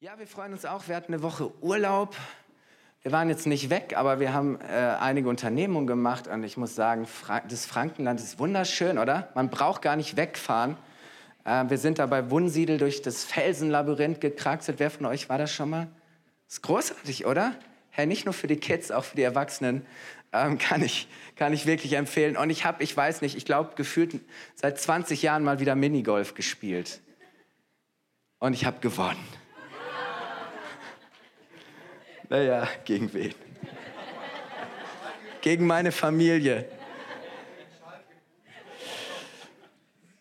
Ja, wir freuen uns auch. Wir hatten eine Woche Urlaub. Wir waren jetzt nicht weg, aber wir haben äh, einige Unternehmungen gemacht und ich muss sagen, Fra das Frankenland ist wunderschön, oder? Man braucht gar nicht wegfahren. Äh, wir sind da bei Wunsiedel durch das Felsenlabyrinth gekraxelt. Wer von euch war das schon mal? Ist großartig, oder? Hey, nicht nur für die Kids, auch für die Erwachsenen ähm, kann, ich, kann ich wirklich empfehlen. Und ich habe, ich weiß nicht, ich glaube, gefühlt seit 20 Jahren mal wieder Minigolf gespielt. Und ich habe gewonnen. Naja, gegen wen? gegen meine Familie.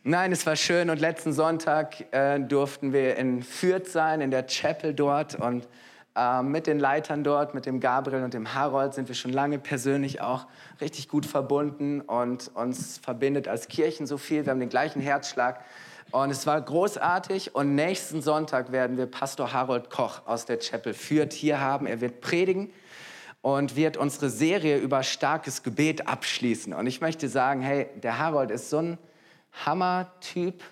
Nein, es war schön und letzten Sonntag äh, durften wir in Fürth sein, in der Chapel dort und äh, mit den Leitern dort, mit dem Gabriel und dem Harold sind wir schon lange persönlich auch richtig gut verbunden und uns verbindet als Kirchen so viel. Wir haben den gleichen Herzschlag und es war großartig und nächsten Sonntag werden wir Pastor Harold Koch aus der Chapel Fürth hier haben. Er wird predigen und wird unsere Serie über starkes Gebet abschließen. Und ich möchte sagen, hey, der Harold ist so ein Hammer-Typ.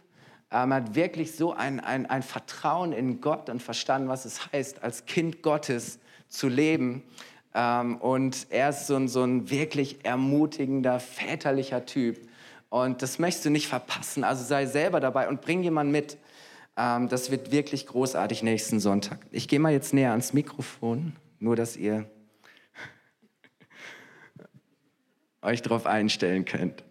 Ähm, er hat wirklich so ein, ein, ein Vertrauen in Gott und verstanden, was es heißt, als Kind Gottes zu leben. Ähm, und er ist so ein, so ein wirklich ermutigender, väterlicher Typ. Und das möchtest du nicht verpassen. Also sei selber dabei und bring jemanden mit. Ähm, das wird wirklich großartig nächsten Sonntag. Ich gehe mal jetzt näher ans Mikrofon, nur dass ihr euch darauf einstellen könnt.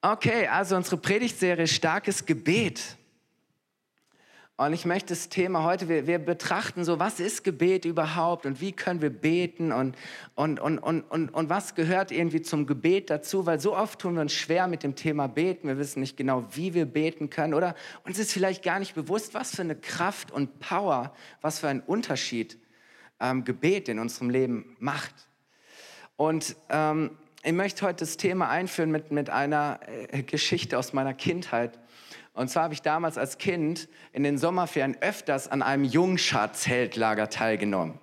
Okay, also unsere Predigtserie Starkes Gebet. Und ich möchte das Thema heute, wir, wir, betrachten so, was ist Gebet überhaupt und wie können wir beten und, und, und, und, und, und was gehört irgendwie zum Gebet dazu, weil so oft tun wir uns schwer mit dem Thema Beten. Wir wissen nicht genau, wie wir beten können oder uns ist vielleicht gar nicht bewusst, was für eine Kraft und Power, was für einen Unterschied ähm, Gebet in unserem Leben macht. Und ähm, ich möchte heute das Thema einführen mit, mit einer äh, Geschichte aus meiner Kindheit. Und zwar habe ich damals als Kind in den Sommerferien öfters an einem Jungschar-Zeltlager teilgenommen.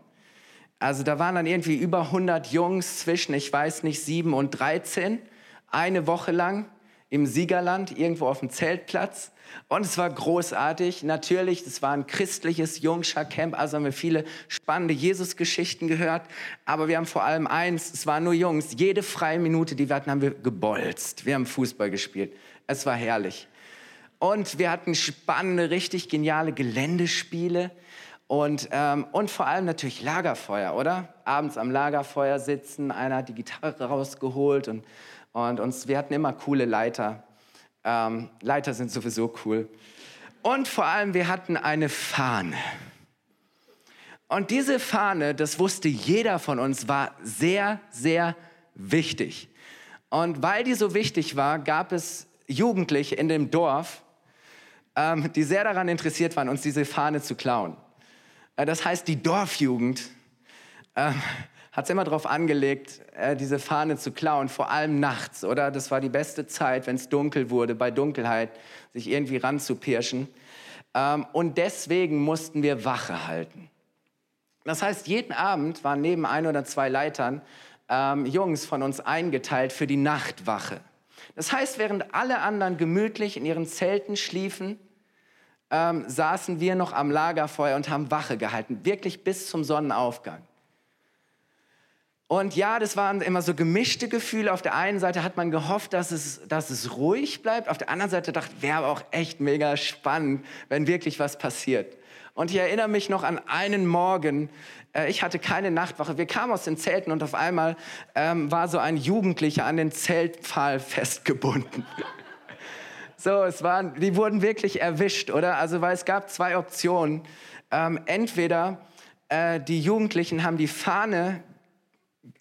Also da waren dann irgendwie über 100 Jungs zwischen, ich weiß nicht, 7 und 13, eine Woche lang im Siegerland, irgendwo auf dem Zeltplatz. Und es war großartig. Natürlich, es war ein christliches Jungschar-Camp, also haben wir viele spannende Jesus-Geschichten gehört. Aber wir haben vor allem eins, es waren nur Jungs. Jede freie Minute, die wir hatten, haben wir gebolzt. Wir haben Fußball gespielt. Es war herrlich. Und wir hatten spannende, richtig geniale Geländespiele. Und, ähm, und vor allem natürlich Lagerfeuer, oder? Abends am Lagerfeuer sitzen, einer hat die Gitarre rausgeholt und und uns, wir hatten immer coole Leiter. Ähm, Leiter sind sowieso cool. Und vor allem, wir hatten eine Fahne. Und diese Fahne, das wusste jeder von uns, war sehr, sehr wichtig. Und weil die so wichtig war, gab es Jugendliche in dem Dorf, ähm, die sehr daran interessiert waren, uns diese Fahne zu klauen. Äh, das heißt, die Dorfjugend ähm, hat es immer darauf angelegt, äh, diese Fahne zu klauen, vor allem nachts, oder? Das war die beste Zeit, wenn es dunkel wurde, bei Dunkelheit, sich irgendwie ranzupirschen. Ähm, und deswegen mussten wir Wache halten. Das heißt, jeden Abend waren neben ein oder zwei Leitern ähm, Jungs von uns eingeteilt für die Nachtwache. Das heißt, während alle anderen gemütlich in ihren Zelten schliefen, ähm, saßen wir noch am Lagerfeuer und haben Wache gehalten, wirklich bis zum Sonnenaufgang. Und ja, das waren immer so gemischte Gefühle. Auf der einen Seite hat man gehofft, dass es, dass es ruhig bleibt. Auf der anderen Seite dachte ich, wäre auch echt mega spannend, wenn wirklich was passiert. Und ich erinnere mich noch an einen Morgen, äh, ich hatte keine Nachtwache. Wir kamen aus den Zelten und auf einmal ähm, war so ein Jugendlicher an den Zeltpfahl festgebunden. so, es waren, die wurden wirklich erwischt, oder? Also, weil es gab zwei Optionen. Ähm, entweder äh, die Jugendlichen haben die Fahne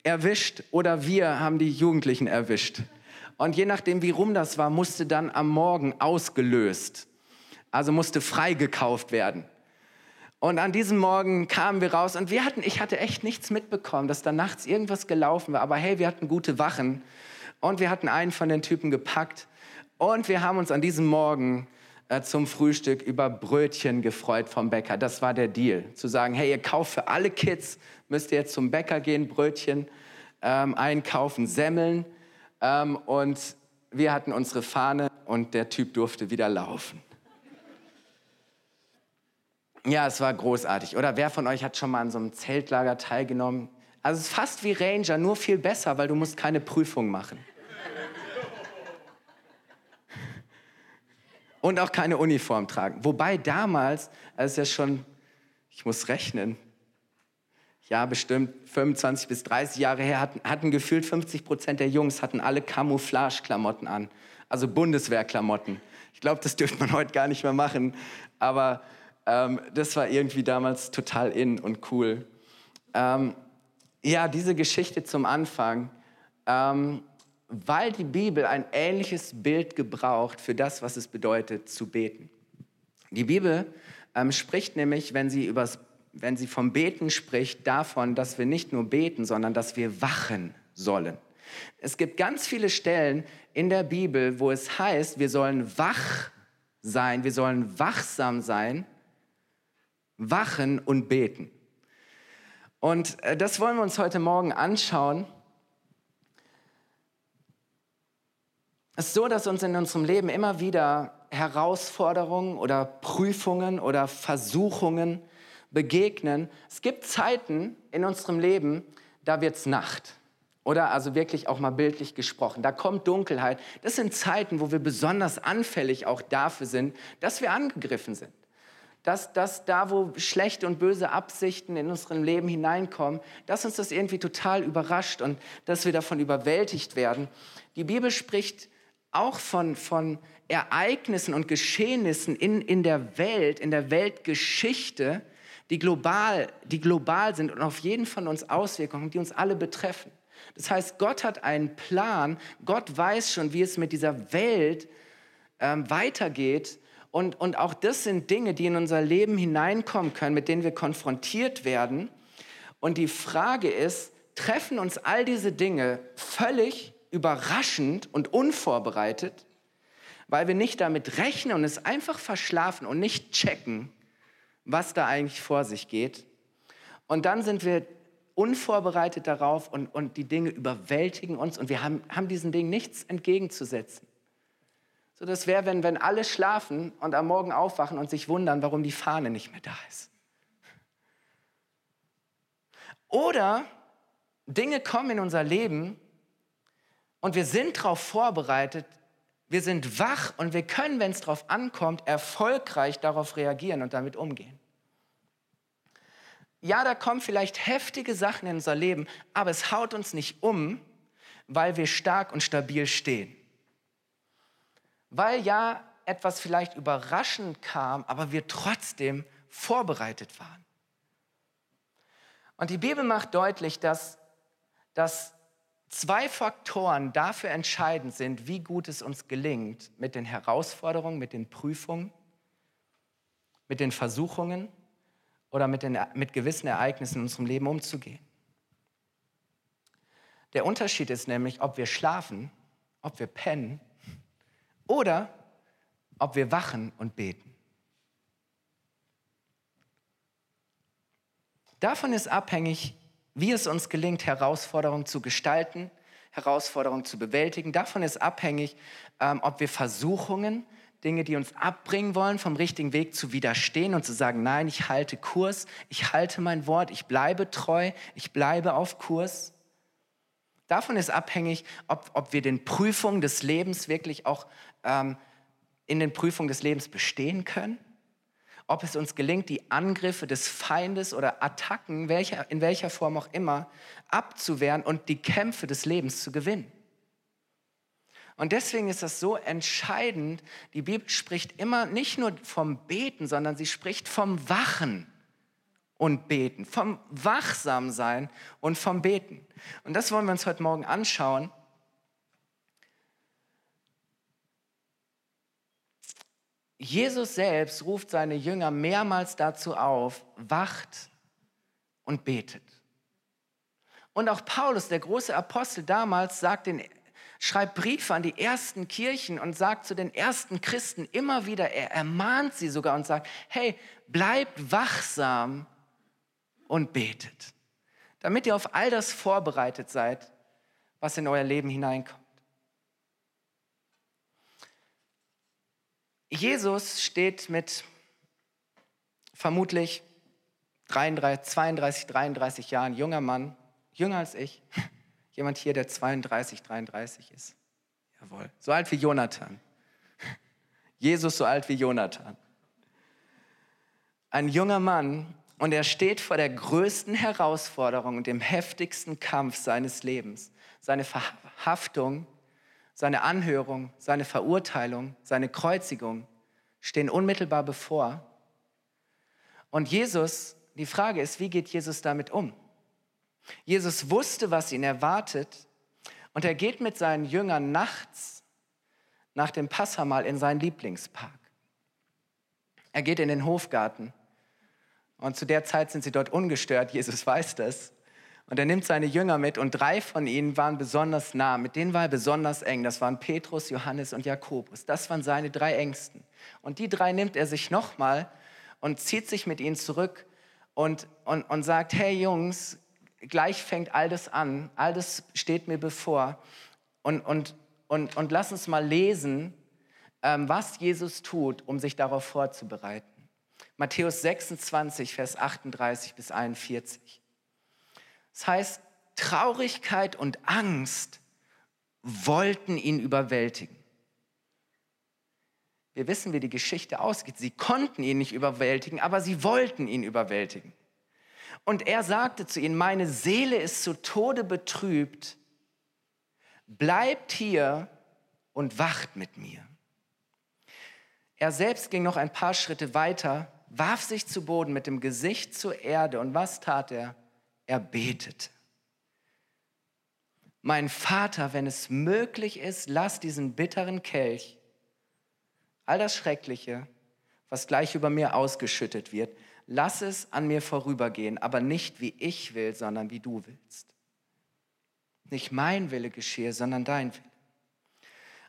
erwischt oder wir haben die Jugendlichen erwischt. Und je nachdem, wie rum das war, musste dann am Morgen ausgelöst. Also musste freigekauft werden. Und an diesem Morgen kamen wir raus und wir hatten, ich hatte echt nichts mitbekommen, dass da nachts irgendwas gelaufen war. Aber hey, wir hatten gute Wachen und wir hatten einen von den Typen gepackt und wir haben uns an diesem Morgen äh, zum Frühstück über Brötchen gefreut vom Bäcker. Das war der Deal. Zu sagen, hey, ihr kauft für alle Kids, müsst ihr jetzt zum Bäcker gehen, Brötchen ähm, einkaufen, Semmeln. Ähm, und wir hatten unsere Fahne und der Typ durfte wieder laufen. Ja, es war großartig. Oder wer von euch hat schon mal an so einem Zeltlager teilgenommen? Also es ist fast wie Ranger, nur viel besser, weil du musst keine Prüfung machen. Und auch keine Uniform tragen. Wobei damals, als ja schon, ich muss rechnen, ja bestimmt 25 bis 30 Jahre her, hatten, hatten gefühlt 50 Prozent der Jungs hatten alle Camouflage-Klamotten an, also Bundeswehrklamotten. Ich glaube, das dürfte man heute gar nicht mehr machen, aber ähm, das war irgendwie damals total in und cool. Ähm, ja, diese Geschichte zum Anfang, ähm, weil die Bibel ein ähnliches Bild gebraucht für das, was es bedeutet, zu beten. Die Bibel ähm, spricht nämlich, wenn sie, übers, wenn sie vom Beten spricht, davon, dass wir nicht nur beten, sondern dass wir wachen sollen. Es gibt ganz viele Stellen in der Bibel, wo es heißt, wir sollen wach sein, wir sollen wachsam sein, wachen und beten. Und äh, das wollen wir uns heute Morgen anschauen. Es ist so, dass uns in unserem Leben immer wieder Herausforderungen oder Prüfungen oder Versuchungen begegnen. Es gibt Zeiten in unserem Leben, da wird es Nacht. Oder also wirklich auch mal bildlich gesprochen. Da kommt Dunkelheit. Das sind Zeiten, wo wir besonders anfällig auch dafür sind, dass wir angegriffen sind dass, dass da, wo schlechte und böse Absichten in unserem Leben hineinkommen, dass uns das irgendwie total überrascht und dass wir davon überwältigt werden. Die Bibel spricht auch von, von Ereignissen und Geschehnissen in, in der Welt, in der Weltgeschichte, die global, die global sind und auf jeden von uns Auswirkungen, die uns alle betreffen. Das heißt, Gott hat einen Plan, Gott weiß schon, wie es mit dieser Welt ähm, weitergeht und, und auch das sind Dinge, die in unser Leben hineinkommen können, mit denen wir konfrontiert werden. Und die Frage ist, treffen uns all diese Dinge völlig überraschend und unvorbereitet, weil wir nicht damit rechnen und es einfach verschlafen und nicht checken, was da eigentlich vor sich geht. Und dann sind wir unvorbereitet darauf und, und die Dinge überwältigen uns und wir haben, haben diesen Dingen nichts entgegenzusetzen. So, das wäre, wenn, wenn alle schlafen und am Morgen aufwachen und sich wundern, warum die Fahne nicht mehr da ist. Oder Dinge kommen in unser Leben und wir sind darauf vorbereitet, wir sind wach und wir können, wenn es darauf ankommt, erfolgreich darauf reagieren und damit umgehen. Ja, da kommen vielleicht heftige Sachen in unser Leben, aber es haut uns nicht um, weil wir stark und stabil stehen weil ja etwas vielleicht überraschend kam, aber wir trotzdem vorbereitet waren. Und die Bibel macht deutlich, dass, dass zwei Faktoren dafür entscheidend sind, wie gut es uns gelingt, mit den Herausforderungen, mit den Prüfungen, mit den Versuchungen oder mit, den, mit gewissen Ereignissen in unserem Leben umzugehen. Der Unterschied ist nämlich, ob wir schlafen, ob wir pennen oder ob wir wachen und beten. Davon ist abhängig, wie es uns gelingt, Herausforderungen zu gestalten, Herausforderungen zu bewältigen. Davon ist abhängig, ähm, ob wir Versuchungen, Dinge, die uns abbringen wollen, vom richtigen Weg zu widerstehen und zu sagen, nein, ich halte Kurs, ich halte mein Wort, ich bleibe treu, ich bleibe auf Kurs. Davon ist abhängig, ob, ob wir den Prüfungen des Lebens wirklich auch ähm, in den Prüfungen des Lebens bestehen können, ob es uns gelingt, die Angriffe des Feindes oder Attacken, welcher, in welcher Form auch immer, abzuwehren und die Kämpfe des Lebens zu gewinnen. Und deswegen ist das so entscheidend. Die Bibel spricht immer nicht nur vom Beten, sondern sie spricht vom Wachen und Beten, vom Wachsamsein und vom Beten. Und das wollen wir uns heute Morgen anschauen. Jesus selbst ruft seine Jünger mehrmals dazu auf, wacht und betet. Und auch Paulus, der große Apostel damals, sagt den, schreibt Briefe an die ersten Kirchen und sagt zu den ersten Christen immer wieder, er ermahnt sie sogar und sagt, hey, bleibt wachsam und betet, damit ihr auf all das vorbereitet seid, was in euer Leben hineinkommt. Jesus steht mit vermutlich 33, 32, 33 Jahren, junger Mann, jünger als ich. Jemand hier, der 32, 33 ist. Jawohl. So alt wie Jonathan. Jesus so alt wie Jonathan. Ein junger Mann und er steht vor der größten Herausforderung und dem heftigsten Kampf seines Lebens. Seine Verhaftung, seine Anhörung, seine Verurteilung, seine Kreuzigung stehen unmittelbar bevor. Und Jesus, die Frage ist, wie geht Jesus damit um? Jesus wusste, was ihn erwartet und er geht mit seinen Jüngern nachts nach dem Passamal in seinen Lieblingspark. Er geht in den Hofgarten und zu der Zeit sind sie dort ungestört, Jesus weiß das. Und er nimmt seine Jünger mit und drei von ihnen waren besonders nah, mit denen war er besonders eng. Das waren Petrus, Johannes und Jakobus. Das waren seine drei Ängsten. Und die drei nimmt er sich nochmal und zieht sich mit ihnen zurück und, und, und sagt, hey Jungs, gleich fängt all das an, all das steht mir bevor. Und, und, und, und lass uns mal lesen, ähm, was Jesus tut, um sich darauf vorzubereiten. Matthäus 26, Vers 38 bis 41. Das heißt, Traurigkeit und Angst wollten ihn überwältigen. Wir wissen, wie die Geschichte ausgeht. Sie konnten ihn nicht überwältigen, aber sie wollten ihn überwältigen. Und er sagte zu ihnen, meine Seele ist zu Tode betrübt, bleibt hier und wacht mit mir. Er selbst ging noch ein paar Schritte weiter, warf sich zu Boden mit dem Gesicht zur Erde und was tat er? Er betete. Mein Vater, wenn es möglich ist, lass diesen bitteren Kelch, all das Schreckliche, was gleich über mir ausgeschüttet wird, lass es an mir vorübergehen, aber nicht wie ich will, sondern wie du willst. Nicht mein Wille geschehe, sondern dein Wille.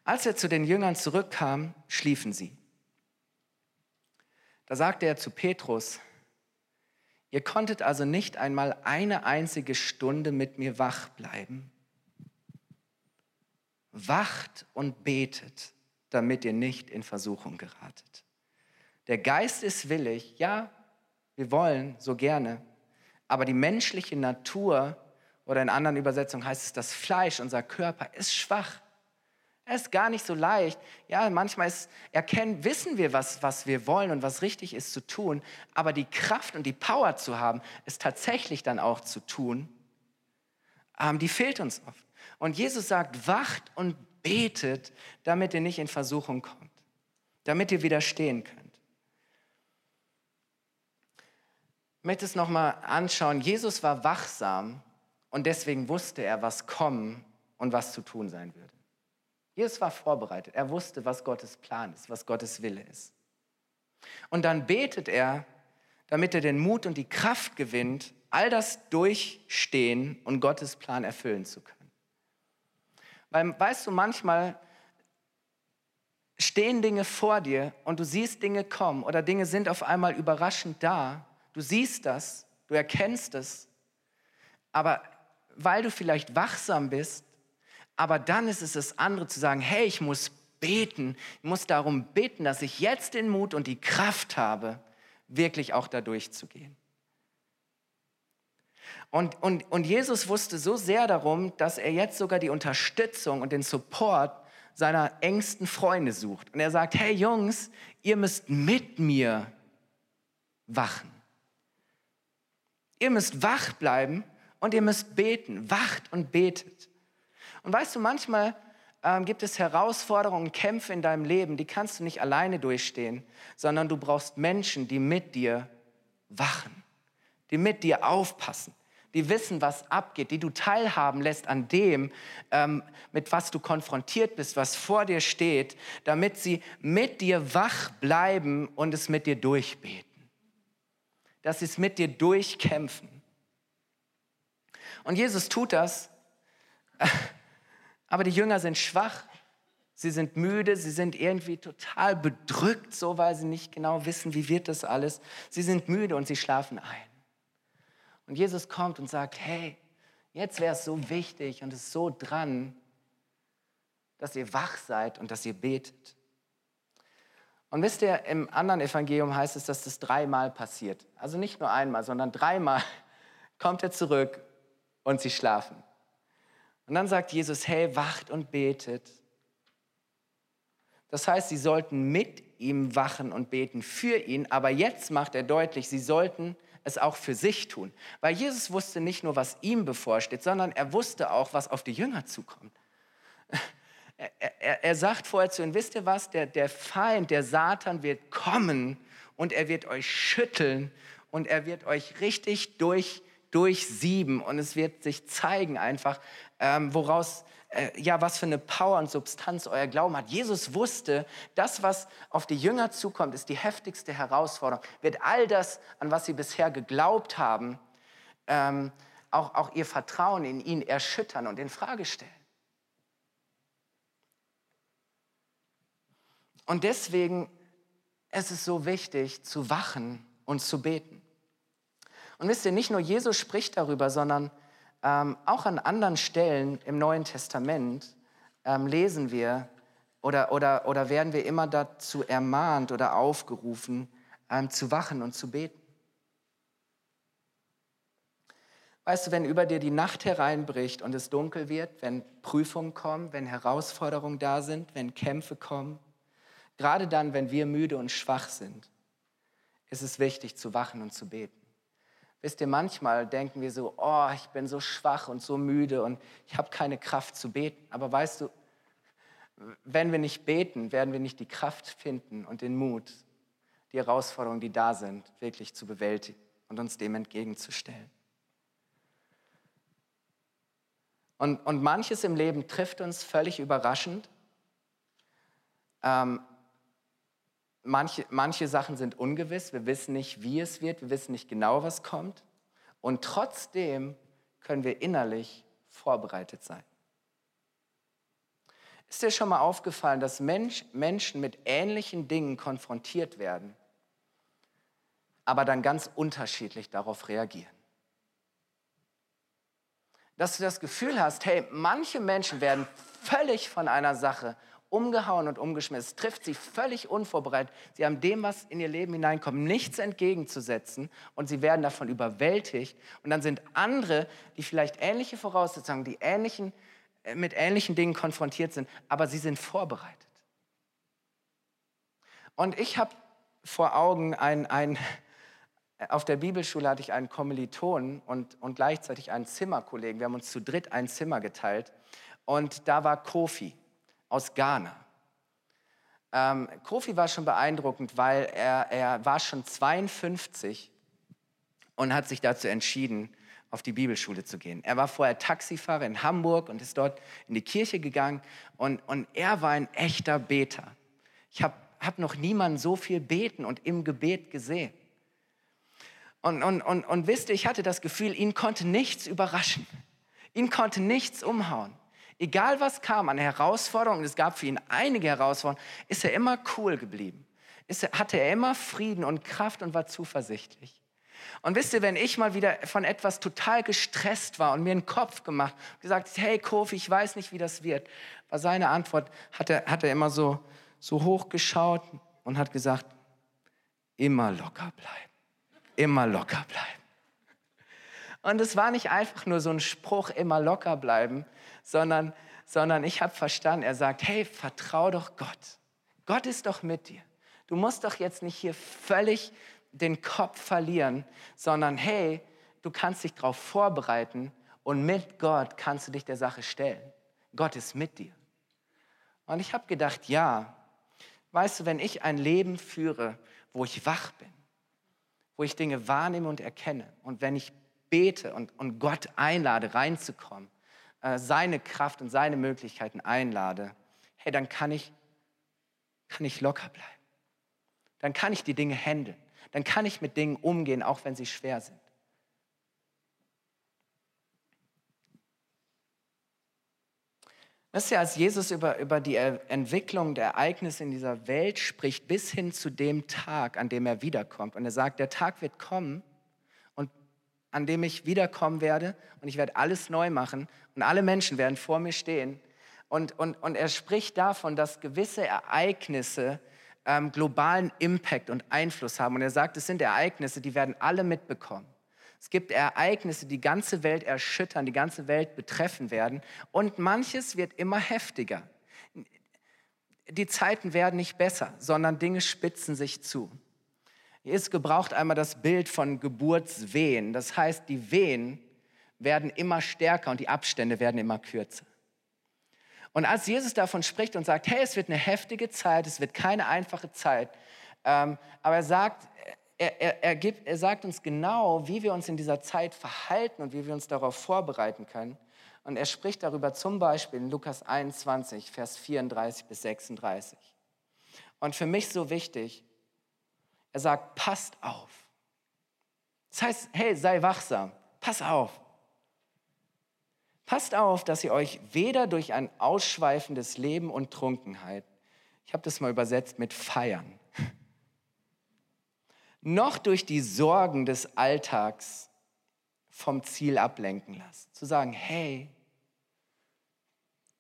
Als er zu den Jüngern zurückkam, schliefen sie. Da sagte er zu Petrus, ihr konntet also nicht einmal eine einzige Stunde mit mir wach bleiben. Wacht und betet, damit ihr nicht in Versuchung geratet. Der Geist ist willig, ja, wir wollen so gerne. Aber die menschliche Natur oder in anderen Übersetzungen heißt es, das Fleisch, unser Körper ist schwach. Er ist gar nicht so leicht. Ja, manchmal ist, erkennen, wissen wir, was, was wir wollen und was richtig ist zu tun. Aber die Kraft und die Power zu haben, es tatsächlich dann auch zu tun, ähm, die fehlt uns oft. Und Jesus sagt, wacht und betet, damit ihr nicht in Versuchung kommt, damit ihr widerstehen könnt. Ich möchte es nochmal anschauen. Jesus war wachsam und deswegen wusste er, was kommen und was zu tun sein würde. Jesus war vorbereitet. Er wusste, was Gottes Plan ist, was Gottes Wille ist. Und dann betet er, damit er den Mut und die Kraft gewinnt, all das durchstehen und Gottes Plan erfüllen zu können. Weil, weißt du, manchmal stehen Dinge vor dir und du siehst Dinge kommen oder Dinge sind auf einmal überraschend da Du siehst das, du erkennst es, aber weil du vielleicht wachsam bist, aber dann ist es das andere zu sagen, hey, ich muss beten, ich muss darum beten, dass ich jetzt den Mut und die Kraft habe, wirklich auch da durchzugehen. Und, und, und Jesus wusste so sehr darum, dass er jetzt sogar die Unterstützung und den Support seiner engsten Freunde sucht. Und er sagt, hey Jungs, ihr müsst mit mir wachen. Ihr müsst wach bleiben und ihr müsst beten. Wacht und betet. Und weißt du, manchmal ähm, gibt es Herausforderungen Kämpfe in deinem Leben, die kannst du nicht alleine durchstehen, sondern du brauchst Menschen, die mit dir wachen, die mit dir aufpassen, die wissen, was abgeht, die du teilhaben lässt an dem, ähm, mit was du konfrontiert bist, was vor dir steht, damit sie mit dir wach bleiben und es mit dir durchbeten dass sie es mit dir durchkämpfen. Und Jesus tut das, aber die Jünger sind schwach, sie sind müde, sie sind irgendwie total bedrückt, so weil sie nicht genau wissen, wie wird das alles. Sie sind müde und sie schlafen ein. Und Jesus kommt und sagt, hey, jetzt wäre es so wichtig und es ist so dran, dass ihr wach seid und dass ihr betet. Und wisst ihr, im anderen Evangelium heißt es, dass das dreimal passiert. Also nicht nur einmal, sondern dreimal kommt er zurück und sie schlafen. Und dann sagt Jesus, hey, wacht und betet. Das heißt, sie sollten mit ihm wachen und beten für ihn, aber jetzt macht er deutlich, sie sollten es auch für sich tun. Weil Jesus wusste nicht nur, was ihm bevorsteht, sondern er wusste auch, was auf die Jünger zukommt. Er, er, er sagt vorher zu ihnen, wisst ihr was, der, der Feind, der Satan wird kommen und er wird euch schütteln und er wird euch richtig durch, durchsieben und es wird sich zeigen einfach, ähm, woraus, äh, ja, was für eine Power und Substanz euer Glauben hat. Jesus wusste, das, was auf die Jünger zukommt, ist die heftigste Herausforderung. Wird all das, an was sie bisher geglaubt haben, ähm, auch, auch ihr Vertrauen in ihn erschüttern und in Frage stellen. Und deswegen ist es so wichtig, zu wachen und zu beten. Und wisst ihr, nicht nur Jesus spricht darüber, sondern ähm, auch an anderen Stellen im Neuen Testament ähm, lesen wir oder, oder, oder werden wir immer dazu ermahnt oder aufgerufen, ähm, zu wachen und zu beten. Weißt du, wenn über dir die Nacht hereinbricht und es dunkel wird, wenn Prüfungen kommen, wenn Herausforderungen da sind, wenn Kämpfe kommen, Gerade dann, wenn wir müde und schwach sind, ist es wichtig zu wachen und zu beten. Wisst ihr, manchmal denken wir so, oh, ich bin so schwach und so müde und ich habe keine Kraft zu beten. Aber weißt du, wenn wir nicht beten, werden wir nicht die Kraft finden und den Mut, die Herausforderungen, die da sind, wirklich zu bewältigen und uns dem entgegenzustellen. Und, und manches im Leben trifft uns völlig überraschend. Ähm, Manche, manche Sachen sind ungewiss, wir wissen nicht, wie es wird, wir wissen nicht genau, was kommt. Und trotzdem können wir innerlich vorbereitet sein. Ist dir schon mal aufgefallen, dass Mensch, Menschen mit ähnlichen Dingen konfrontiert werden, aber dann ganz unterschiedlich darauf reagieren? Dass du das Gefühl hast, hey, manche Menschen werden völlig von einer Sache umgehauen und umgeschmissen. Es trifft sie völlig unvorbereitet. Sie haben dem, was in ihr Leben hineinkommt, nichts entgegenzusetzen und sie werden davon überwältigt. Und dann sind andere, die vielleicht ähnliche Voraussetzungen, die ähnlichen, äh, mit ähnlichen Dingen konfrontiert sind, aber sie sind vorbereitet. Und ich habe vor Augen ein, ein, auf der Bibelschule hatte ich einen Kommilitonen und, und gleichzeitig einen Zimmerkollegen. Wir haben uns zu dritt ein Zimmer geteilt. Und da war Kofi aus Ghana. Ähm, Kofi war schon beeindruckend, weil er, er war schon 52 und hat sich dazu entschieden, auf die Bibelschule zu gehen. Er war vorher Taxifahrer in Hamburg und ist dort in die Kirche gegangen und, und er war ein echter Beter. Ich habe hab noch niemanden so viel beten und im Gebet gesehen. Und, und, und, und wisst ihr, ich hatte das Gefühl, ihn konnte nichts überraschen. Ihn konnte nichts umhauen. Egal was kam an Herausforderungen, es gab für ihn einige Herausforderungen, ist er immer cool geblieben. Ist er, hatte er immer Frieden und Kraft und war zuversichtlich. Und wisst ihr, wenn ich mal wieder von etwas total gestresst war und mir einen Kopf gemacht, gesagt, hey Kofi, ich weiß nicht, wie das wird, war seine Antwort, hat er, hat er immer so, so hoch geschaut und hat gesagt, immer locker bleiben, immer locker bleiben. Und es war nicht einfach nur so ein Spruch, immer locker bleiben, sondern, sondern ich habe verstanden, er sagt, hey, vertrau doch Gott. Gott ist doch mit dir. Du musst doch jetzt nicht hier völlig den Kopf verlieren, sondern hey, du kannst dich darauf vorbereiten und mit Gott kannst du dich der Sache stellen. Gott ist mit dir. Und ich habe gedacht, ja, weißt du, wenn ich ein Leben führe, wo ich wach bin, wo ich Dinge wahrnehme und erkenne und wenn ich bete und, und Gott einlade, reinzukommen, äh, seine Kraft und seine Möglichkeiten einlade, hey, dann kann ich, kann ich locker bleiben. Dann kann ich die Dinge handeln. Dann kann ich mit Dingen umgehen, auch wenn sie schwer sind. Wisst ihr, als Jesus über, über die Entwicklung der Ereignisse in dieser Welt spricht, bis hin zu dem Tag, an dem er wiederkommt, und er sagt, der Tag wird kommen, an dem ich wiederkommen werde und ich werde alles neu machen und alle Menschen werden vor mir stehen. Und, und, und er spricht davon, dass gewisse Ereignisse ähm, globalen Impact und Einfluss haben. Und er sagt, es sind Ereignisse, die werden alle mitbekommen. Es gibt Ereignisse, die die ganze Welt erschüttern, die ganze Welt betreffen werden. Und manches wird immer heftiger. Die Zeiten werden nicht besser, sondern Dinge spitzen sich zu. Jesus gebraucht einmal das Bild von Geburtswehen. Das heißt, die Wehen werden immer stärker und die Abstände werden immer kürzer. Und als Jesus davon spricht und sagt, hey, es wird eine heftige Zeit, es wird keine einfache Zeit, ähm, aber er sagt, er, er, er, gibt, er sagt uns genau, wie wir uns in dieser Zeit verhalten und wie wir uns darauf vorbereiten können. Und er spricht darüber zum Beispiel in Lukas 21, Vers 34 bis 36. Und für mich so wichtig, er sagt, passt auf. Das heißt, hey, sei wachsam, pass auf. Passt auf, dass ihr euch weder durch ein ausschweifendes Leben und Trunkenheit, ich habe das mal übersetzt mit Feiern, noch durch die Sorgen des Alltags vom Ziel ablenken lasst. Zu sagen, hey,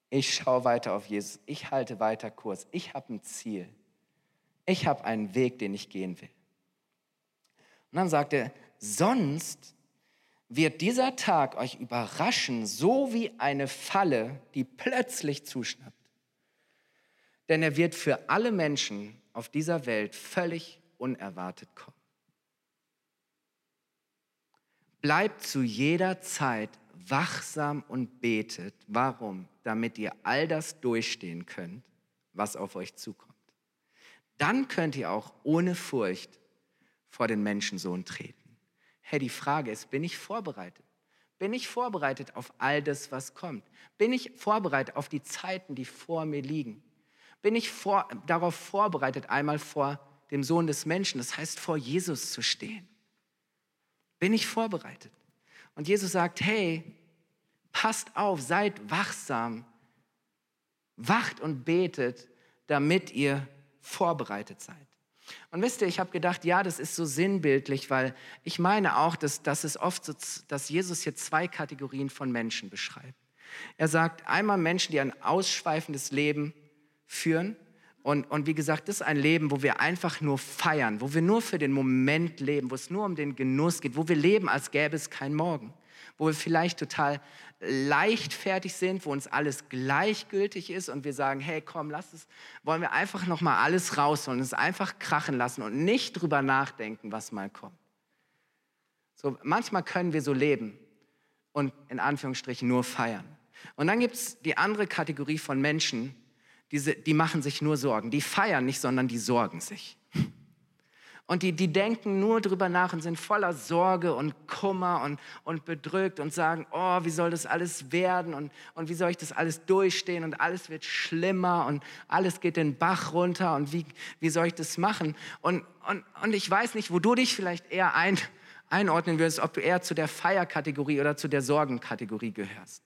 ich schaue weiter auf Jesus, ich halte weiter Kurs, ich habe ein Ziel, ich habe einen Weg, den ich gehen will. Und dann sagt er, sonst wird dieser Tag euch überraschen, so wie eine Falle, die plötzlich zuschnappt. Denn er wird für alle Menschen auf dieser Welt völlig unerwartet kommen. Bleibt zu jeder Zeit wachsam und betet. Warum? Damit ihr all das durchstehen könnt, was auf euch zukommt. Dann könnt ihr auch ohne Furcht vor den Menschensohn treten. Hey, die Frage ist, bin ich vorbereitet? Bin ich vorbereitet auf all das, was kommt? Bin ich vorbereitet auf die Zeiten, die vor mir liegen? Bin ich vor, darauf vorbereitet, einmal vor dem Sohn des Menschen, das heißt vor Jesus zu stehen? Bin ich vorbereitet? Und Jesus sagt, hey, passt auf, seid wachsam, wacht und betet, damit ihr vorbereitet seid. Und wisst ihr, ich habe gedacht, ja, das ist so sinnbildlich, weil ich meine auch, dass, dass es oft so, dass Jesus hier zwei Kategorien von Menschen beschreibt. Er sagt einmal Menschen, die ein ausschweifendes Leben führen. Und, und wie gesagt, das ist ein Leben, wo wir einfach nur feiern, wo wir nur für den Moment leben, wo es nur um den Genuss geht, wo wir leben, als gäbe es kein Morgen wo wir vielleicht total leichtfertig sind, wo uns alles gleichgültig ist und wir sagen, hey, komm, lass es, wollen wir einfach noch mal alles rausholen, es einfach krachen lassen und nicht drüber nachdenken, was mal kommt. So, manchmal können wir so leben und in Anführungsstrichen nur feiern. Und dann gibt es die andere Kategorie von Menschen, die, die machen sich nur Sorgen. Die feiern nicht, sondern die sorgen sich. Und die, die denken nur drüber nach und sind voller Sorge und Kummer und, und bedrückt und sagen, oh, wie soll das alles werden und, und wie soll ich das alles durchstehen und alles wird schlimmer und alles geht den Bach runter und wie, wie soll ich das machen? Und, und, und ich weiß nicht, wo du dich vielleicht eher ein, einordnen würdest, ob du eher zu der Feierkategorie oder zu der Sorgenkategorie gehörst.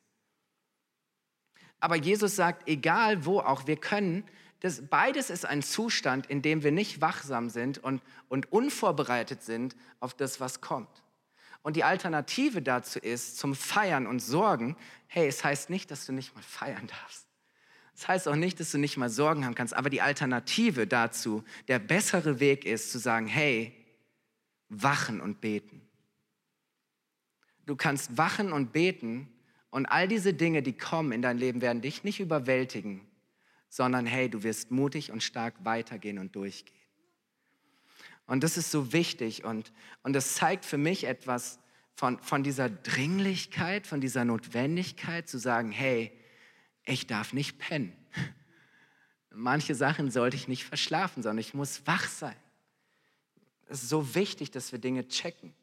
Aber Jesus sagt, egal wo auch, wir können das, beides ist ein Zustand, in dem wir nicht wachsam sind und, und unvorbereitet sind auf das, was kommt. Und die Alternative dazu ist, zum Feiern und Sorgen, hey, es heißt nicht, dass du nicht mal feiern darfst. Es heißt auch nicht, dass du nicht mal Sorgen haben kannst, aber die Alternative dazu, der bessere Weg ist, zu sagen, hey, wachen und beten. Du kannst wachen und beten und all diese Dinge, die kommen in dein Leben, werden dich nicht überwältigen, sondern hey, du wirst mutig und stark weitergehen und durchgehen. Und das ist so wichtig und, und das zeigt für mich etwas von, von dieser Dringlichkeit, von dieser Notwendigkeit zu sagen, hey, ich darf nicht pennen. Manche Sachen sollte ich nicht verschlafen, sondern ich muss wach sein. Es ist so wichtig, dass wir Dinge checken.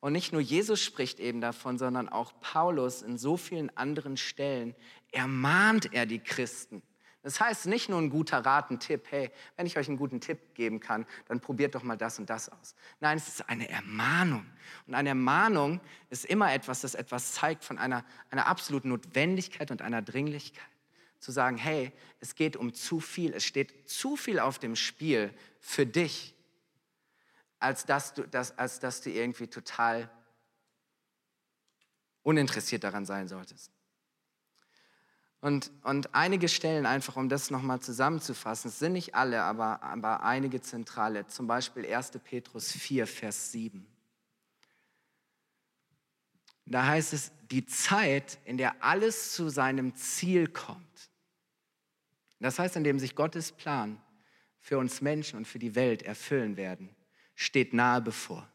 Und nicht nur Jesus spricht eben davon, sondern auch Paulus in so vielen anderen Stellen ermahnt er die Christen das heißt nicht nur ein guter Rat, ein Tipp, hey, wenn ich euch einen guten Tipp geben kann, dann probiert doch mal das und das aus. Nein, es ist eine Ermahnung. Und eine Ermahnung ist immer etwas, das etwas zeigt von einer, einer absoluten Notwendigkeit und einer Dringlichkeit. Zu sagen, hey, es geht um zu viel, es steht zu viel auf dem Spiel für dich, als dass du, dass, als dass du irgendwie total uninteressiert daran sein solltest. Und, und einige Stellen einfach, um das nochmal zusammenzufassen, es sind nicht alle, aber, aber einige zentrale, zum Beispiel 1. Petrus 4, Vers 7. Da heißt es, die Zeit, in der alles zu seinem Ziel kommt. Das heißt, in dem sich Gottes Plan für uns Menschen und für die Welt erfüllen werden, steht nahe bevor.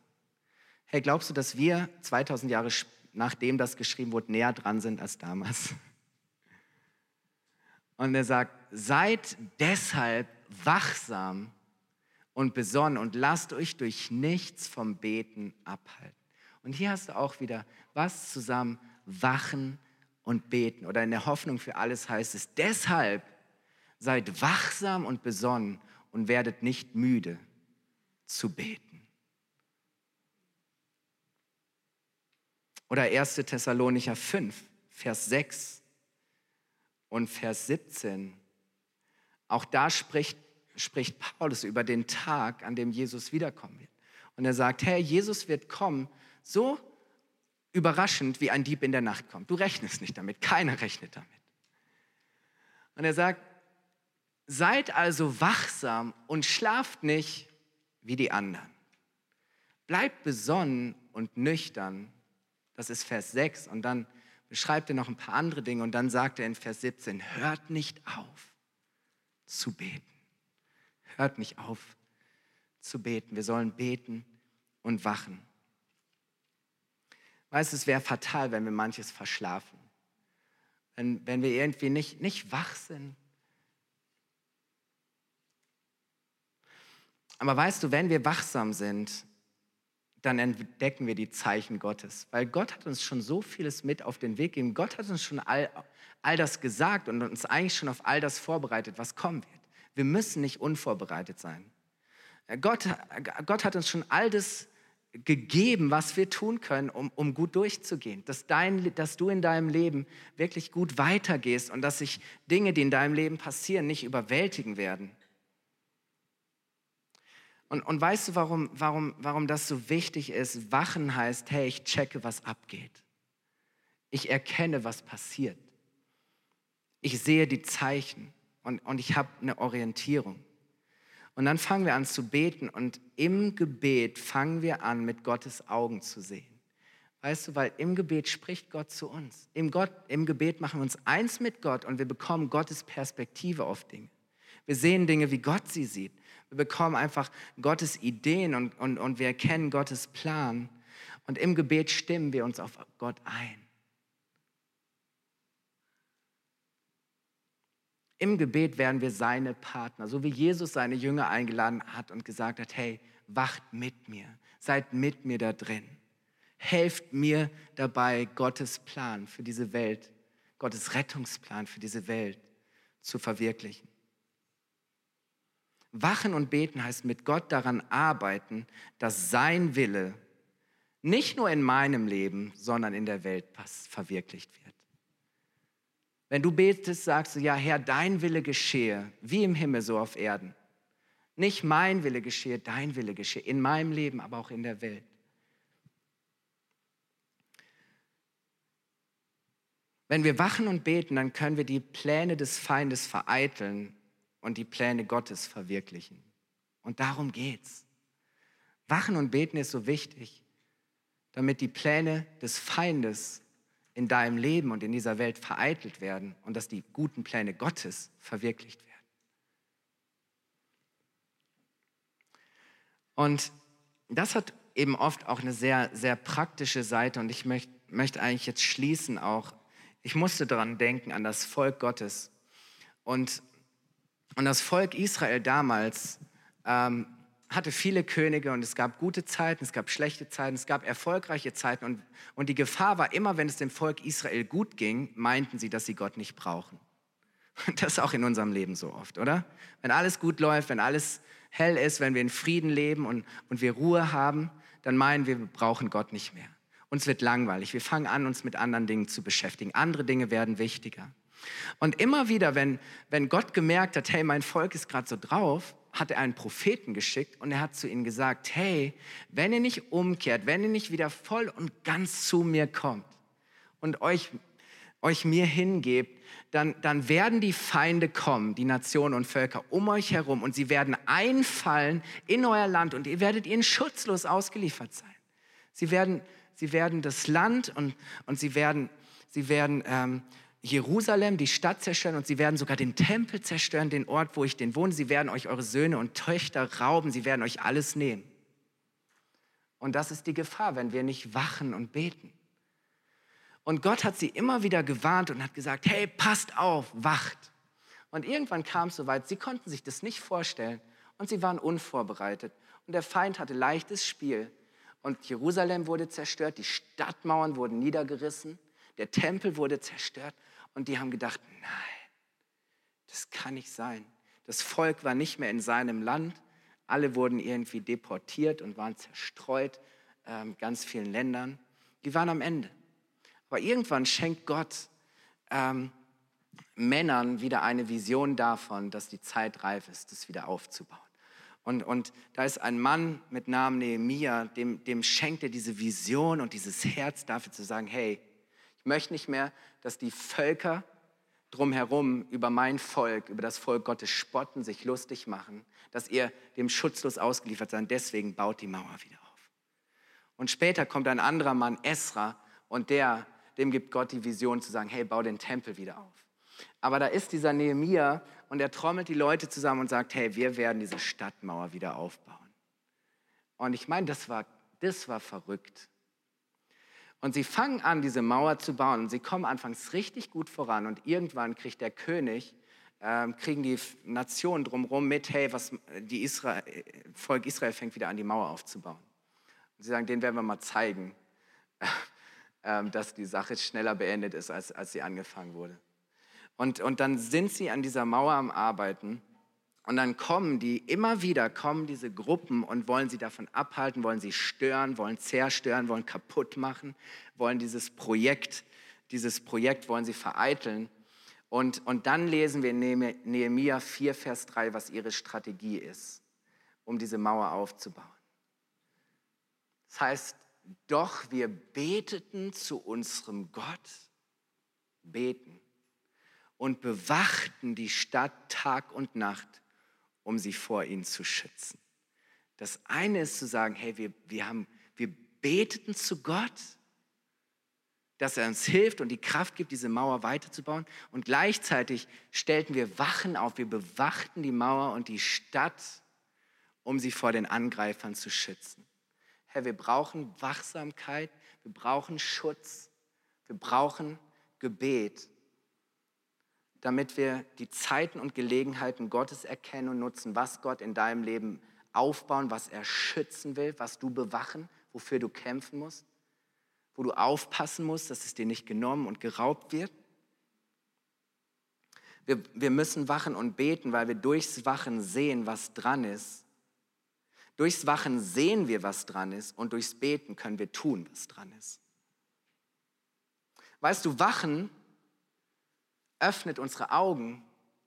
Hey, glaubst du, dass wir 2000 Jahre nachdem das geschrieben wurde, näher dran sind als damals? Und er sagt, seid deshalb wachsam und besonnen und lasst euch durch nichts vom Beten abhalten. Und hier hast du auch wieder was zusammen, wachen und beten. Oder in der Hoffnung für alles heißt es, deshalb seid wachsam und besonnen und werdet nicht müde zu beten. Oder 1. Thessalonicher 5, Vers 6 und Vers 17. Auch da spricht, spricht Paulus über den Tag, an dem Jesus wiederkommen wird. Und er sagt, hey, Jesus wird kommen, so überraschend, wie ein Dieb in der Nacht kommt. Du rechnest nicht damit, keiner rechnet damit. Und er sagt, seid also wachsam und schlaft nicht wie die anderen. Bleibt besonnen und nüchtern. Das ist Vers 6. Und dann beschreibt er noch ein paar andere Dinge und dann sagt er in Vers 17, hört nicht auf zu beten. Hört nicht auf zu beten. Wir sollen beten und wachen. Weißt du, es wäre fatal, wenn wir manches verschlafen. Wenn, wenn wir irgendwie nicht, nicht wach sind. Aber weißt du, wenn wir wachsam sind, dann entdecken wir die Zeichen Gottes. Weil Gott hat uns schon so vieles mit auf den Weg gegeben. Gott hat uns schon all, all das gesagt und uns eigentlich schon auf all das vorbereitet, was kommen wird. Wir müssen nicht unvorbereitet sein. Gott, Gott hat uns schon all das gegeben, was wir tun können, um, um gut durchzugehen. Dass, dein, dass du in deinem Leben wirklich gut weitergehst und dass sich Dinge, die in deinem Leben passieren, nicht überwältigen werden. Und, und weißt du, warum, warum, warum das so wichtig ist? Wachen heißt, hey, ich checke, was abgeht. Ich erkenne, was passiert. Ich sehe die Zeichen und, und ich habe eine Orientierung. Und dann fangen wir an zu beten und im Gebet fangen wir an, mit Gottes Augen zu sehen. Weißt du, weil im Gebet spricht Gott zu uns. Im, Gott, Im Gebet machen wir uns eins mit Gott und wir bekommen Gottes Perspektive auf Dinge. Wir sehen Dinge, wie Gott sie sieht. Wir bekommen einfach Gottes Ideen und, und, und wir erkennen Gottes Plan. Und im Gebet stimmen wir uns auf Gott ein. Im Gebet werden wir seine Partner, so wie Jesus seine Jünger eingeladen hat und gesagt hat, hey, wacht mit mir, seid mit mir da drin. Helft mir dabei, Gottes Plan für diese Welt, Gottes Rettungsplan für diese Welt zu verwirklichen. Wachen und beten heißt mit Gott daran arbeiten, dass sein Wille nicht nur in meinem Leben, sondern in der Welt verwirklicht wird. Wenn du betest, sagst du, ja Herr, dein Wille geschehe, wie im Himmel, so auf Erden. Nicht mein Wille geschehe, dein Wille geschehe, in meinem Leben, aber auch in der Welt. Wenn wir wachen und beten, dann können wir die Pläne des Feindes vereiteln und die Pläne Gottes verwirklichen. Und darum geht's. Wachen und beten ist so wichtig, damit die Pläne des Feindes in deinem Leben und in dieser Welt vereitelt werden und dass die guten Pläne Gottes verwirklicht werden. Und das hat eben oft auch eine sehr, sehr praktische Seite und ich möchte möcht eigentlich jetzt schließen auch. Ich musste daran denken, an das Volk Gottes. Und und das Volk Israel damals ähm, hatte viele Könige und es gab gute Zeiten, es gab schlechte Zeiten, es gab erfolgreiche Zeiten. Und, und die Gefahr war immer, wenn es dem Volk Israel gut ging, meinten sie, dass sie Gott nicht brauchen. Und das ist auch in unserem Leben so oft, oder? Wenn alles gut läuft, wenn alles hell ist, wenn wir in Frieden leben und, und wir Ruhe haben, dann meinen wir, wir brauchen Gott nicht mehr. Uns wird langweilig. Wir fangen an, uns mit anderen Dingen zu beschäftigen. Andere Dinge werden wichtiger. Und immer wieder, wenn, wenn Gott gemerkt hat, hey, mein Volk ist gerade so drauf, hat er einen Propheten geschickt und er hat zu ihnen gesagt, hey, wenn ihr nicht umkehrt, wenn ihr nicht wieder voll und ganz zu mir kommt und euch euch mir hingebt, dann, dann werden die Feinde kommen, die Nationen und Völker um euch herum und sie werden einfallen in euer Land und ihr werdet ihnen schutzlos ausgeliefert sein. Sie werden, sie werden das Land und, und sie werden, sie werden ähm, Jerusalem, die Stadt zerstören und sie werden sogar den Tempel zerstören, den Ort, wo ich den wohne. Sie werden euch eure Söhne und Töchter rauben, sie werden euch alles nehmen. Und das ist die Gefahr, wenn wir nicht wachen und beten. Und Gott hat sie immer wieder gewarnt und hat gesagt, hey, passt auf, wacht. Und irgendwann kam es soweit, sie konnten sich das nicht vorstellen und sie waren unvorbereitet. Und der Feind hatte leichtes Spiel. Und Jerusalem wurde zerstört, die Stadtmauern wurden niedergerissen, der Tempel wurde zerstört. Und die haben gedacht, nein, das kann nicht sein. Das Volk war nicht mehr in seinem Land, alle wurden irgendwie deportiert und waren zerstreut, ähm, ganz vielen Ländern. Die waren am Ende. Aber irgendwann schenkt Gott ähm, Männern wieder eine Vision davon, dass die Zeit reif ist, das wieder aufzubauen. Und, und da ist ein Mann mit Namen Nehemia, dem, dem schenkt er diese Vision und dieses Herz dafür zu sagen, hey, ich möchte nicht mehr, dass die Völker drumherum über mein Volk, über das Volk Gottes spotten, sich lustig machen, dass ihr dem schutzlos ausgeliefert seid. Deswegen baut die Mauer wieder auf. Und später kommt ein anderer Mann, Esra, und der, dem gibt Gott die Vision zu sagen, hey, bau den Tempel wieder auf. Aber da ist dieser Nehemia und er trommelt die Leute zusammen und sagt, hey, wir werden diese Stadtmauer wieder aufbauen. Und ich meine, das war, das war verrückt. Und sie fangen an, diese Mauer zu bauen. Und sie kommen anfangs richtig gut voran. Und irgendwann kriegt der König, ähm, kriegen die Nationen drumherum mit, hey, was, die Israel, Volk Israel fängt wieder an, die Mauer aufzubauen. Und sie sagen, den werden wir mal zeigen, ähm, dass die Sache schneller beendet ist, als, als sie angefangen wurde. Und, und dann sind sie an dieser Mauer am Arbeiten. Und dann kommen die, immer wieder kommen diese Gruppen und wollen sie davon abhalten, wollen sie stören, wollen zerstören, wollen kaputt machen, wollen dieses Projekt, dieses Projekt wollen sie vereiteln. Und, und dann lesen wir in Nehemia 4, Vers 3, was ihre Strategie ist, um diese Mauer aufzubauen. Das heißt, doch wir beteten zu unserem Gott, beten und bewachten die Stadt Tag und Nacht um sie vor ihnen zu schützen. Das eine ist zu sagen, hey, wir, wir, haben, wir beteten zu Gott, dass er uns hilft und die Kraft gibt, diese Mauer weiterzubauen. Und gleichzeitig stellten wir Wachen auf, wir bewachten die Mauer und die Stadt, um sie vor den Angreifern zu schützen. Herr, wir brauchen Wachsamkeit, wir brauchen Schutz, wir brauchen Gebet damit wir die Zeiten und Gelegenheiten Gottes erkennen und nutzen, was Gott in deinem Leben aufbauen, was er schützen will, was du bewachen, wofür du kämpfen musst, wo du aufpassen musst, dass es dir nicht genommen und geraubt wird. Wir, wir müssen wachen und beten, weil wir durchs Wachen sehen, was dran ist. Durchs Wachen sehen wir, was dran ist und durchs Beten können wir tun, was dran ist. Weißt du, Wachen öffnet unsere Augen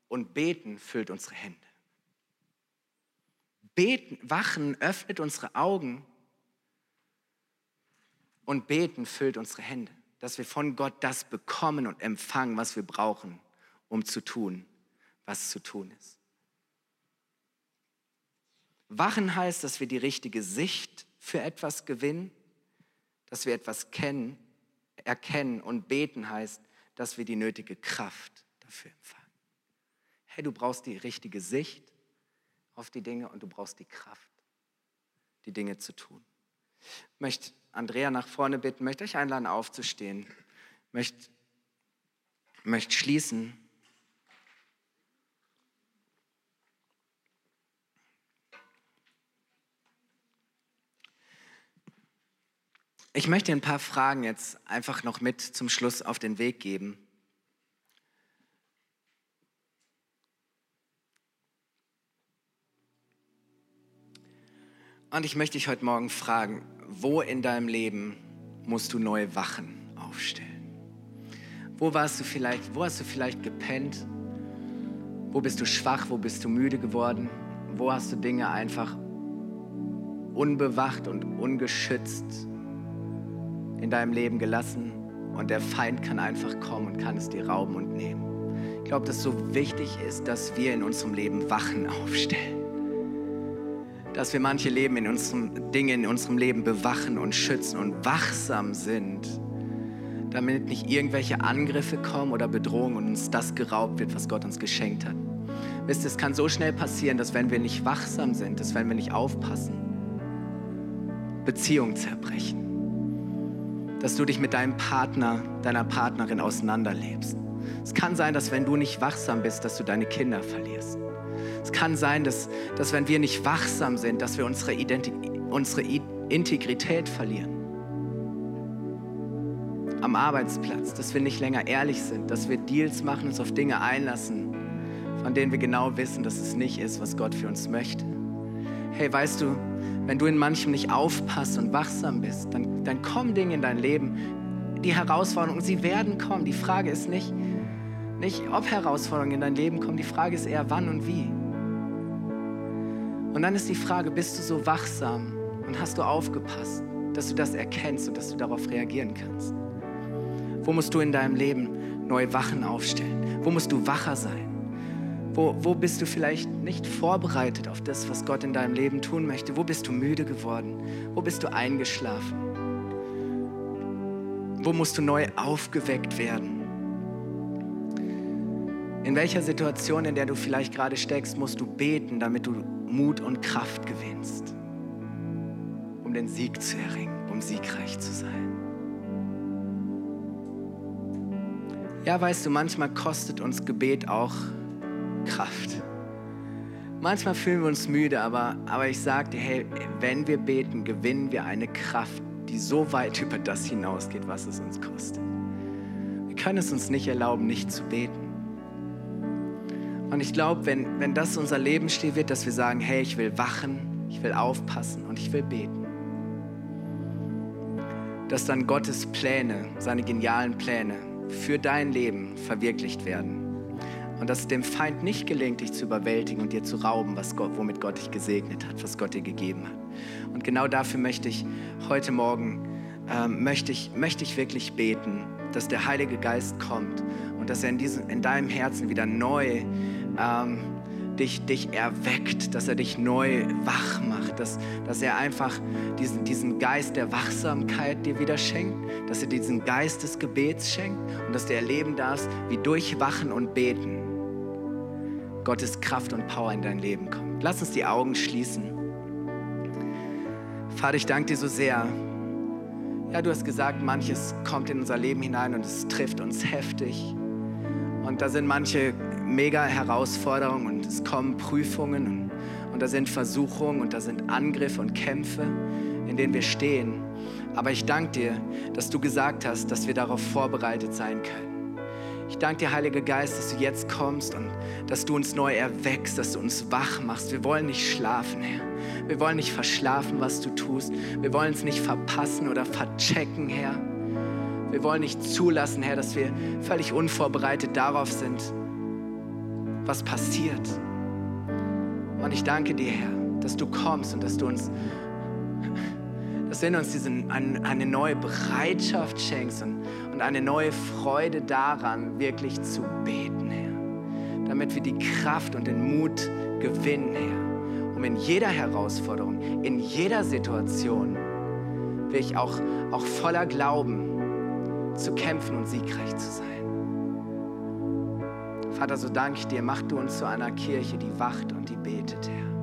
und beten füllt unsere Hände. Beten, wachen öffnet unsere Augen und beten füllt unsere Hände, dass wir von Gott das bekommen und empfangen, was wir brauchen, um zu tun, was zu tun ist. Wachen heißt, dass wir die richtige Sicht für etwas gewinnen, dass wir etwas kennen, erkennen und beten heißt, dass wir die nötige Kraft dafür empfangen. Hey, du brauchst die richtige Sicht auf die Dinge und du brauchst die Kraft, die Dinge zu tun. Ich möchte Andrea nach vorne bitten, möchte euch einladen, aufzustehen, möchte, möchte schließen. Ich möchte ein paar Fragen jetzt einfach noch mit zum Schluss auf den Weg geben. Und ich möchte dich heute Morgen fragen, wo in deinem Leben musst du neue Wachen aufstellen? Wo warst du vielleicht, wo hast du vielleicht gepennt? Wo bist du schwach? Wo bist du müde geworden? Wo hast du Dinge einfach unbewacht und ungeschützt in deinem Leben gelassen, und der Feind kann einfach kommen und kann es dir rauben und nehmen. Ich glaube, dass es so wichtig ist, dass wir in unserem Leben Wachen aufstellen. Dass wir manche Leben in unserem, Dinge in unserem Leben bewachen und schützen und wachsam sind, damit nicht irgendwelche Angriffe kommen oder Bedrohungen und uns das geraubt wird, was Gott uns geschenkt hat. Wisst ihr, es kann so schnell passieren, dass wenn wir nicht wachsam sind, dass wenn wir nicht aufpassen, Beziehungen zerbrechen. Dass du dich mit deinem Partner, deiner Partnerin auseinanderlebst. Es kann sein, dass wenn du nicht wachsam bist, dass du deine Kinder verlierst. Es kann sein, dass, dass wenn wir nicht wachsam sind, dass wir unsere, Identi unsere Integrität verlieren. Am Arbeitsplatz, dass wir nicht länger ehrlich sind, dass wir Deals machen, uns auf Dinge einlassen, von denen wir genau wissen, dass es nicht ist, was Gott für uns möchte. Hey, weißt du, wenn du in manchem nicht aufpasst und wachsam bist, dann, dann kommen Dinge in dein Leben, die Herausforderungen, sie werden kommen. Die Frage ist nicht, nicht, ob Herausforderungen in dein Leben kommen, die Frage ist eher, wann und wie. Und dann ist die Frage, bist du so wachsam und hast du aufgepasst, dass du das erkennst und dass du darauf reagieren kannst? Wo musst du in deinem Leben neue Wachen aufstellen? Wo musst du wacher sein? Wo, wo bist du vielleicht nicht vorbereitet auf das, was Gott in deinem Leben tun möchte? Wo bist du müde geworden? Wo bist du eingeschlafen? Wo musst du neu aufgeweckt werden? In welcher Situation, in der du vielleicht gerade steckst, musst du beten, damit du Mut und Kraft gewinnst, um den Sieg zu erringen, um siegreich zu sein? Ja, weißt du, manchmal kostet uns Gebet auch Kraft. Manchmal fühlen wir uns müde, aber, aber ich dir, hey, wenn wir beten, gewinnen wir eine Kraft, die so weit über das hinausgeht, was es uns kostet. Wir können es uns nicht erlauben, nicht zu beten. Und ich glaube, wenn, wenn das unser Lebensstil wird, dass wir sagen, hey, ich will wachen, ich will aufpassen und ich will beten, dass dann Gottes Pläne, seine genialen Pläne für dein Leben verwirklicht werden und dass es dem Feind nicht gelingt, dich zu überwältigen und dir zu rauben, was Gott, womit Gott dich gesegnet hat, was Gott dir gegeben hat. Und genau dafür möchte ich heute Morgen, ähm, möchte, ich, möchte ich wirklich beten, dass der Heilige Geist kommt und dass er in, diesem, in deinem Herzen wieder neu ähm, dich, dich erweckt, dass er dich neu wach macht, dass, dass er einfach diesen, diesen Geist der Wachsamkeit dir wieder schenkt, dass er diesen Geist des Gebets schenkt und dass du erleben darfst, wie durch Wachen und Beten Gottes Kraft und Power in dein Leben kommt. Lass uns die Augen schließen. Vater, ich danke dir so sehr. Ja, du hast gesagt, manches kommt in unser Leben hinein und es trifft uns heftig. Und da sind manche mega Herausforderungen und es kommen Prüfungen und, und da sind Versuchungen und da sind Angriffe und Kämpfe, in denen wir stehen. Aber ich danke dir, dass du gesagt hast, dass wir darauf vorbereitet sein können. Ich danke dir, Heiliger Geist, dass du jetzt kommst und dass du uns neu erweckst, dass du uns wach machst. Wir wollen nicht schlafen, Herr. Wir wollen nicht verschlafen, was du tust. Wir wollen es nicht verpassen oder verchecken, Herr. Wir wollen nicht zulassen, Herr, dass wir völlig unvorbereitet darauf sind, was passiert. Und ich danke dir, Herr, dass du kommst und dass du uns, dass du in uns diesen, eine, eine neue Bereitschaft schenkst und, und eine neue Freude daran, wirklich zu beten, Herr. Damit wir die Kraft und den Mut gewinnen, Herr. Um in jeder Herausforderung, in jeder Situation, wirklich auch, auch voller Glauben zu kämpfen und siegreich zu sein. Vater, so danke ich dir, mach du uns zu einer Kirche, die wacht und die betet, Herr.